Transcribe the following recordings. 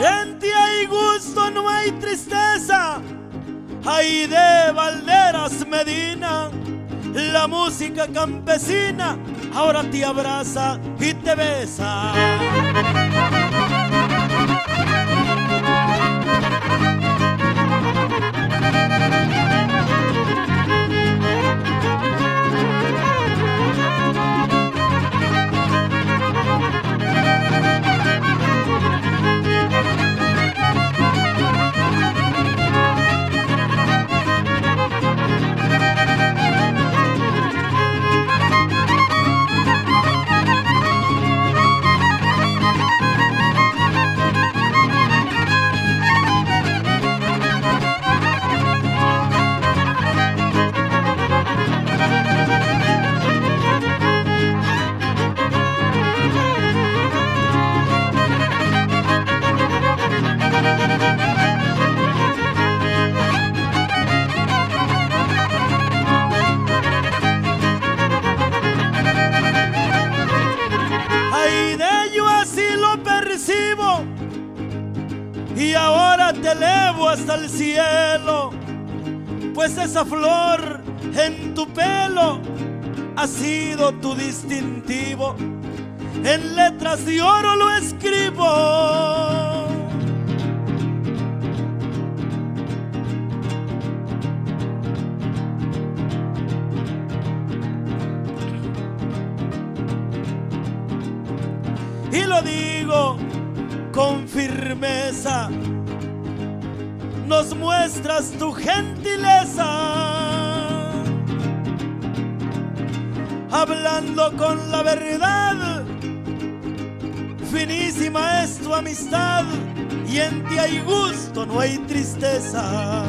En ti hay gusto, no hay tristeza. Hay de Valderas Medina, la música campesina ahora te abraza y te besa. Te elevo hasta el cielo. Pues esa flor en tu pelo ha sido tu distintivo. En letras de oro lo escribo. y lo digo con firmeza. Nos muestras tu gentileza, hablando con la verdad. Finísima es tu amistad y en ti hay gusto, no hay tristeza.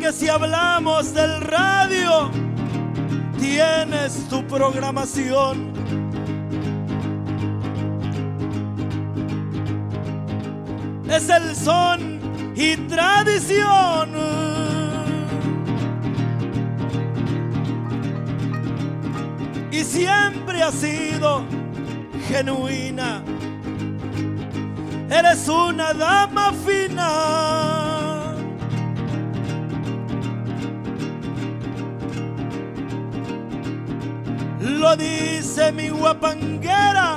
Porque si hablamos del radio, tienes tu programación. Es el son y tradición. y siempre has sido genuina. Eres una dama fina. Dice mi guapanguera.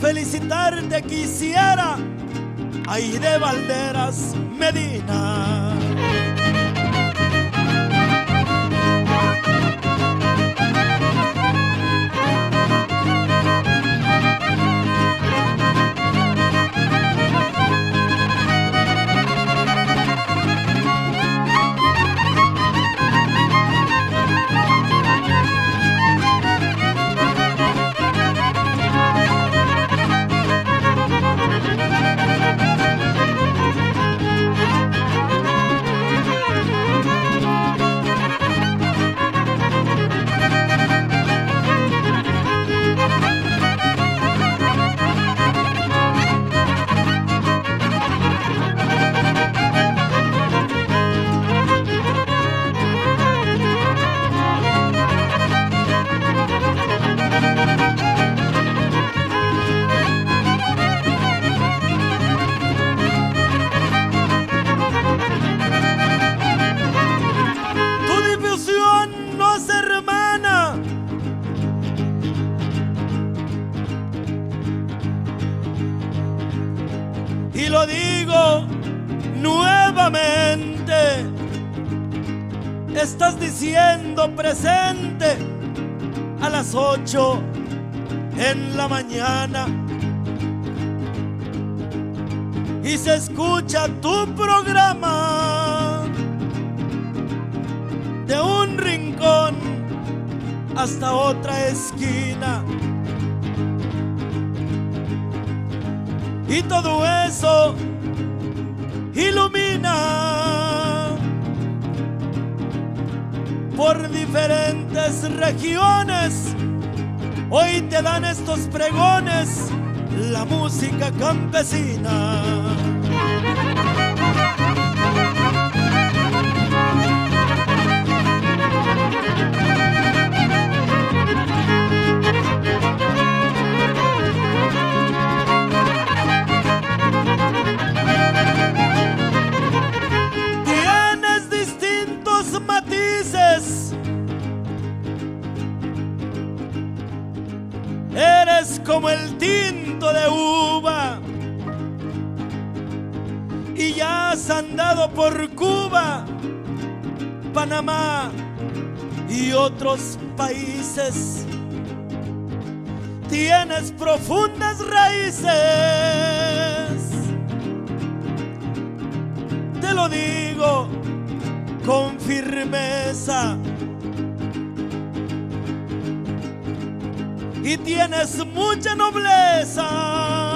Felicitarte quisiera. Ay de Valderas Medina. Diciendo presente a las ocho en la mañana. Y se escucha tu programa de un rincón hasta otra esquina. Y todo eso ilumina por diferentes regiones. Hoy te dan estos pregones la música campesina. Por Cuba, Panamá y otros países. Tienes profundas raíces. Te lo digo con firmeza. Y tienes mucha nobleza.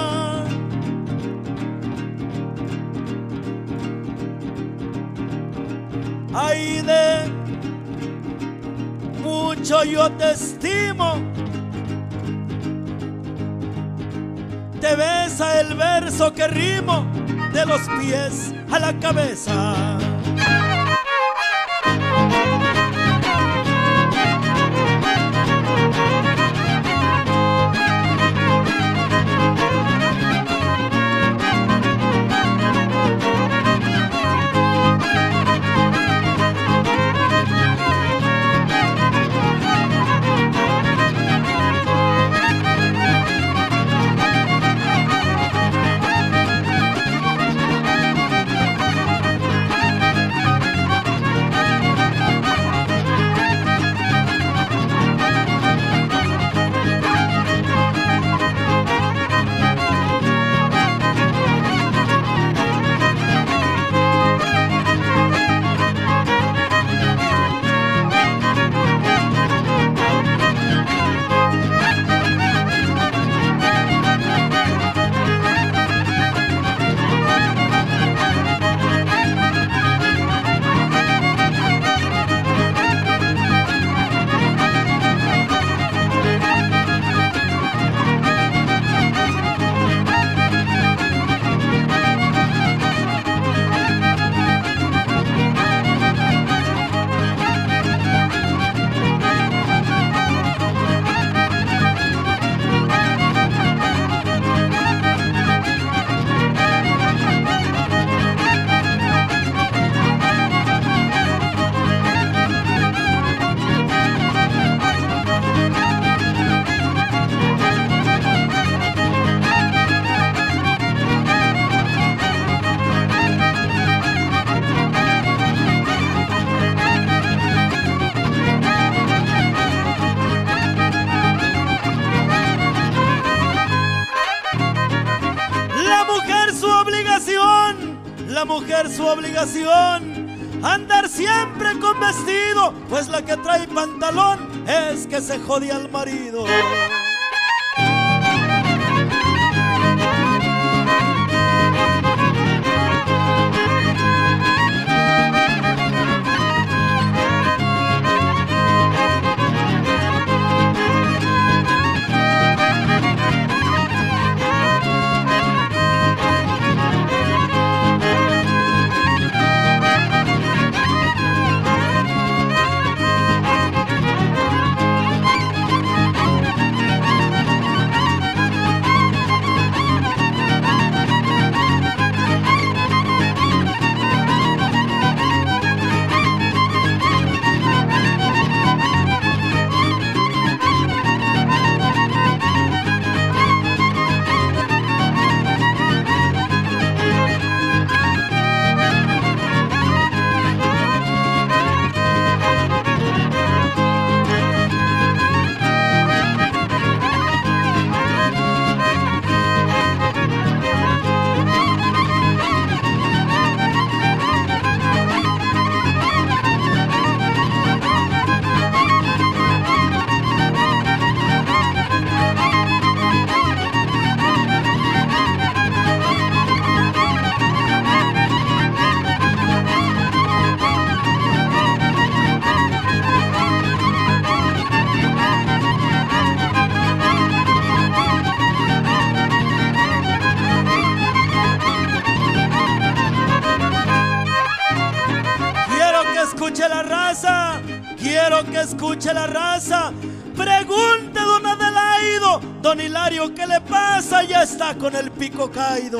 Ay de mucho yo te estimo. Te besa el verso que rimo de los pies a la cabeza. La mujer su obligación, andar siempre con vestido, pues la que trae pantalón es que se jode al marido. Quiero que escuche la raza. Pregunte don Adelaido, don Hilario, ¿qué le pasa? Ya está con el pico caído.